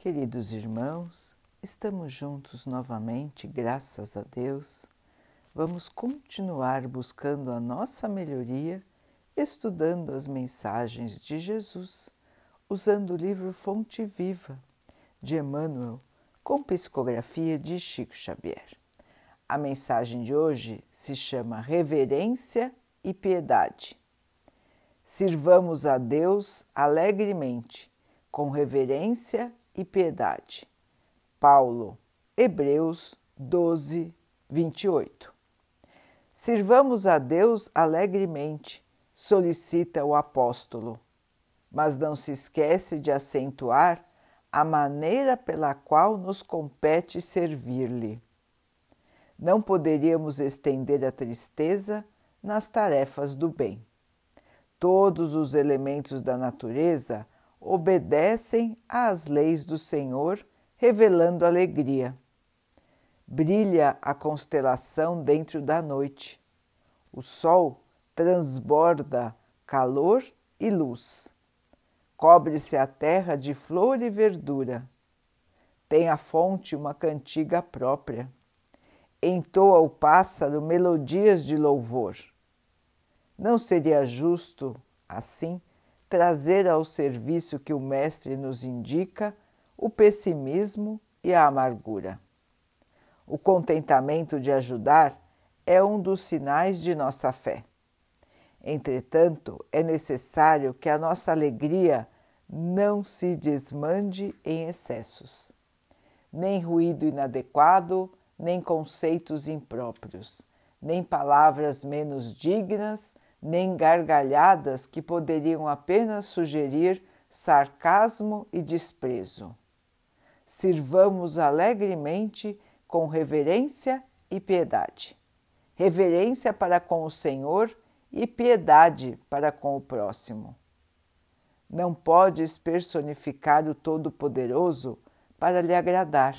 Queridos irmãos, estamos juntos novamente, graças a Deus. Vamos continuar buscando a nossa melhoria, estudando as mensagens de Jesus, usando o livro Fonte Viva de Emmanuel, com psicografia de Chico Xavier. A mensagem de hoje se chama Reverência e Piedade. Sirvamos a Deus alegremente, com reverência e piedade. Paulo, Hebreus 12, 28. Sirvamos a Deus alegremente, solicita o apóstolo, mas não se esquece de acentuar a maneira pela qual nos compete servir-lhe. Não poderíamos estender a tristeza nas tarefas do bem. Todos os elementos da natureza obedecem às leis do Senhor, revelando alegria. Brilha a constelação dentro da noite. O sol transborda calor e luz. Cobre-se a terra de flor e verdura. Tem a fonte uma cantiga própria. Entoa o pássaro melodias de louvor. Não seria justo, assim, trazer ao serviço que o Mestre nos indica o pessimismo e a amargura. O contentamento de ajudar é um dos sinais de nossa fé. Entretanto, é necessário que a nossa alegria não se desmande em excessos, nem ruído inadequado, nem conceitos impróprios, nem palavras menos dignas nem gargalhadas que poderiam apenas sugerir sarcasmo e desprezo. Sirvamos alegremente com reverência e piedade. Reverência para com o Senhor e piedade para com o próximo. Não podes personificar o Todo-Poderoso para lhe agradar,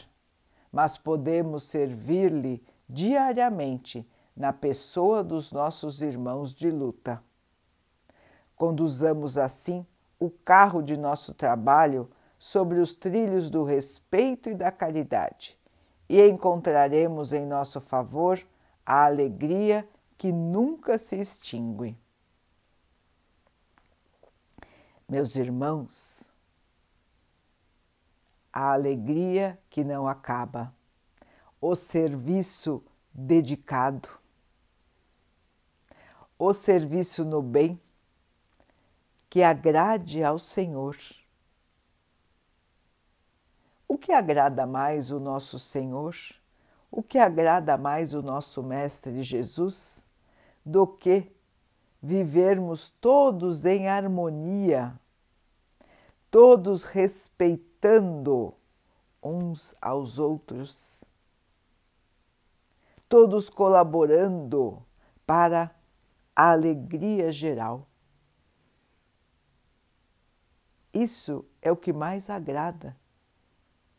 mas podemos servir-lhe diariamente na pessoa dos nossos irmãos de luta. Conduzamos assim o carro de nosso trabalho sobre os trilhos do respeito e da caridade, e encontraremos em nosso favor a alegria que nunca se extingue. Meus irmãos, a alegria que não acaba, o serviço dedicado, o serviço no bem que agrade ao Senhor. O que agrada mais o nosso Senhor? O que agrada mais o nosso Mestre Jesus do que vivermos todos em harmonia, todos respeitando uns aos outros, todos colaborando para a alegria geral. Isso é o que mais agrada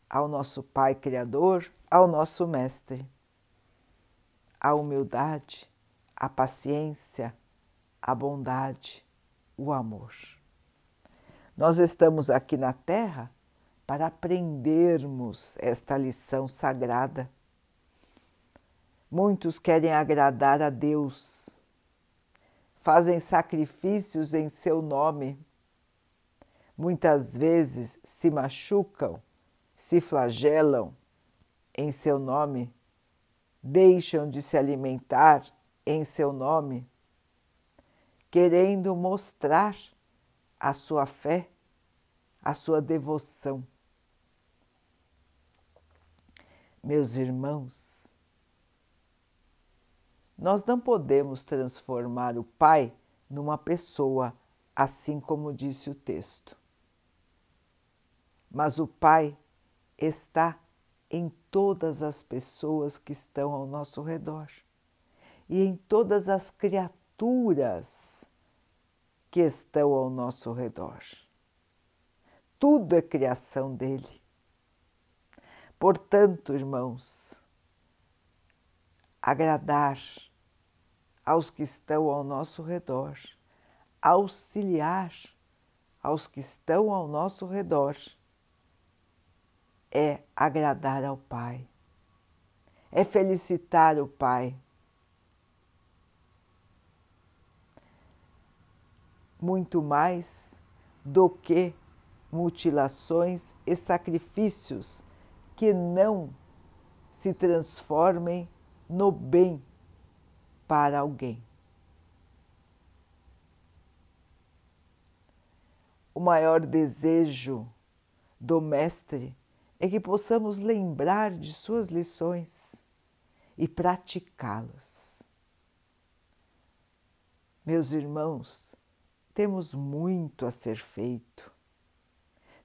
ao nosso Pai Criador, ao nosso Mestre. A humildade, a paciência, a bondade, o amor. Nós estamos aqui na Terra para aprendermos esta lição sagrada. Muitos querem agradar a Deus fazem sacrifícios em seu nome. Muitas vezes se machucam, se flagelam em seu nome, deixam de se alimentar em seu nome, querendo mostrar a sua fé, a sua devoção. Meus irmãos, nós não podemos transformar o Pai numa pessoa, assim como disse o texto. Mas o Pai está em todas as pessoas que estão ao nosso redor e em todas as criaturas que estão ao nosso redor. Tudo é criação dele. Portanto, irmãos, agradar aos que estão ao nosso redor, auxiliar aos que estão ao nosso redor. é agradar ao Pai, é felicitar o Pai. Muito mais do que mutilações e sacrifícios que não se transformem no bem para alguém. O maior desejo do Mestre é que possamos lembrar de suas lições e praticá-las. Meus irmãos, temos muito a ser feito.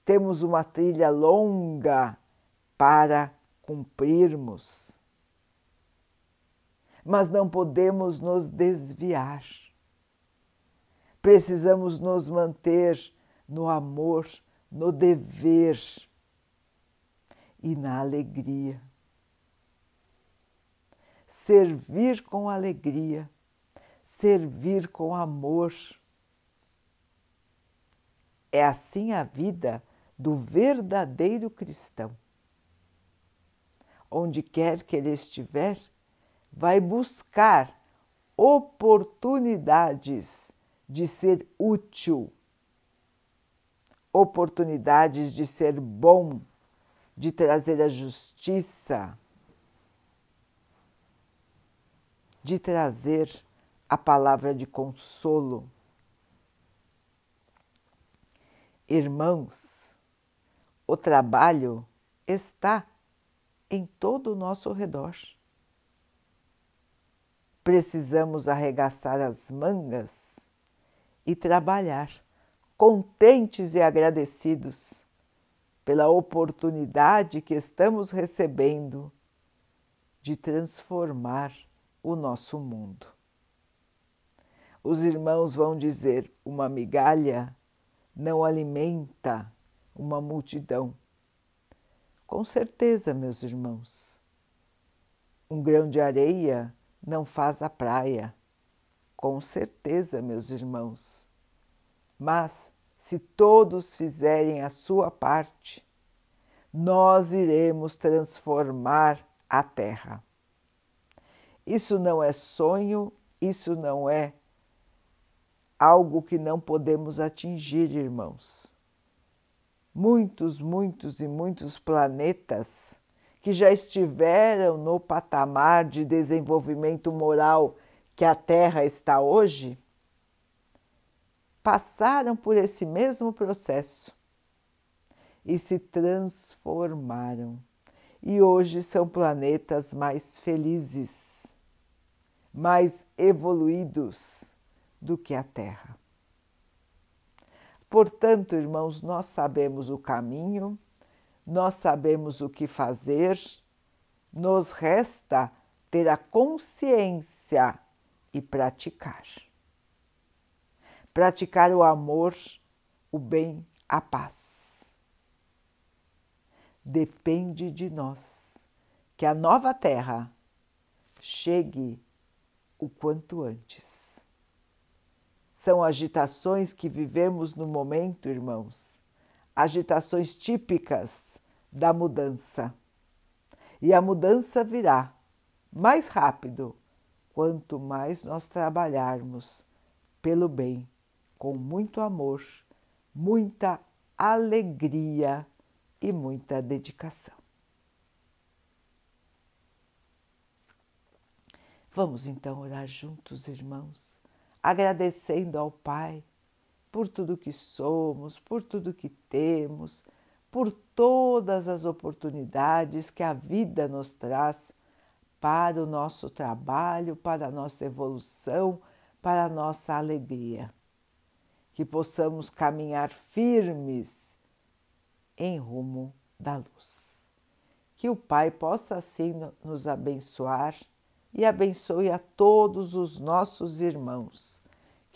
Temos uma trilha longa para cumprirmos. Mas não podemos nos desviar. Precisamos nos manter no amor, no dever e na alegria. Servir com alegria, servir com amor. É assim a vida do verdadeiro cristão. Onde quer que ele estiver, vai buscar oportunidades de ser útil oportunidades de ser bom, de trazer a justiça, de trazer a palavra de consolo. Irmãos, o trabalho está em todo o nosso redor. Precisamos arregaçar as mangas e trabalhar contentes e agradecidos pela oportunidade que estamos recebendo de transformar o nosso mundo. Os irmãos vão dizer: uma migalha não alimenta uma multidão. Com certeza, meus irmãos, um grão de areia não faz a praia. Com certeza, meus irmãos, mas se todos fizerem a sua parte, nós iremos transformar a Terra. Isso não é sonho, isso não é algo que não podemos atingir, irmãos. Muitos, muitos e muitos planetas que já estiveram no patamar de desenvolvimento moral que a Terra está hoje, passaram por esse mesmo processo e se transformaram. E hoje são planetas mais felizes, mais evoluídos do que a Terra. Portanto, irmãos, nós sabemos o caminho, nós sabemos o que fazer, nos resta ter a consciência e praticar praticar o amor, o bem, a paz. Depende de nós que a nova terra chegue o quanto antes. São agitações que vivemos no momento, irmãos, agitações típicas da mudança. E a mudança virá mais rápido quanto mais nós trabalharmos pelo bem com muito amor, muita alegria e muita dedicação. Vamos então orar juntos, irmãos, agradecendo ao Pai por tudo que somos, por tudo que temos, por todas as oportunidades que a vida nos traz para o nosso trabalho, para a nossa evolução, para a nossa alegria que possamos caminhar firmes em rumo da luz. Que o Pai possa assim nos abençoar e abençoe a todos os nossos irmãos.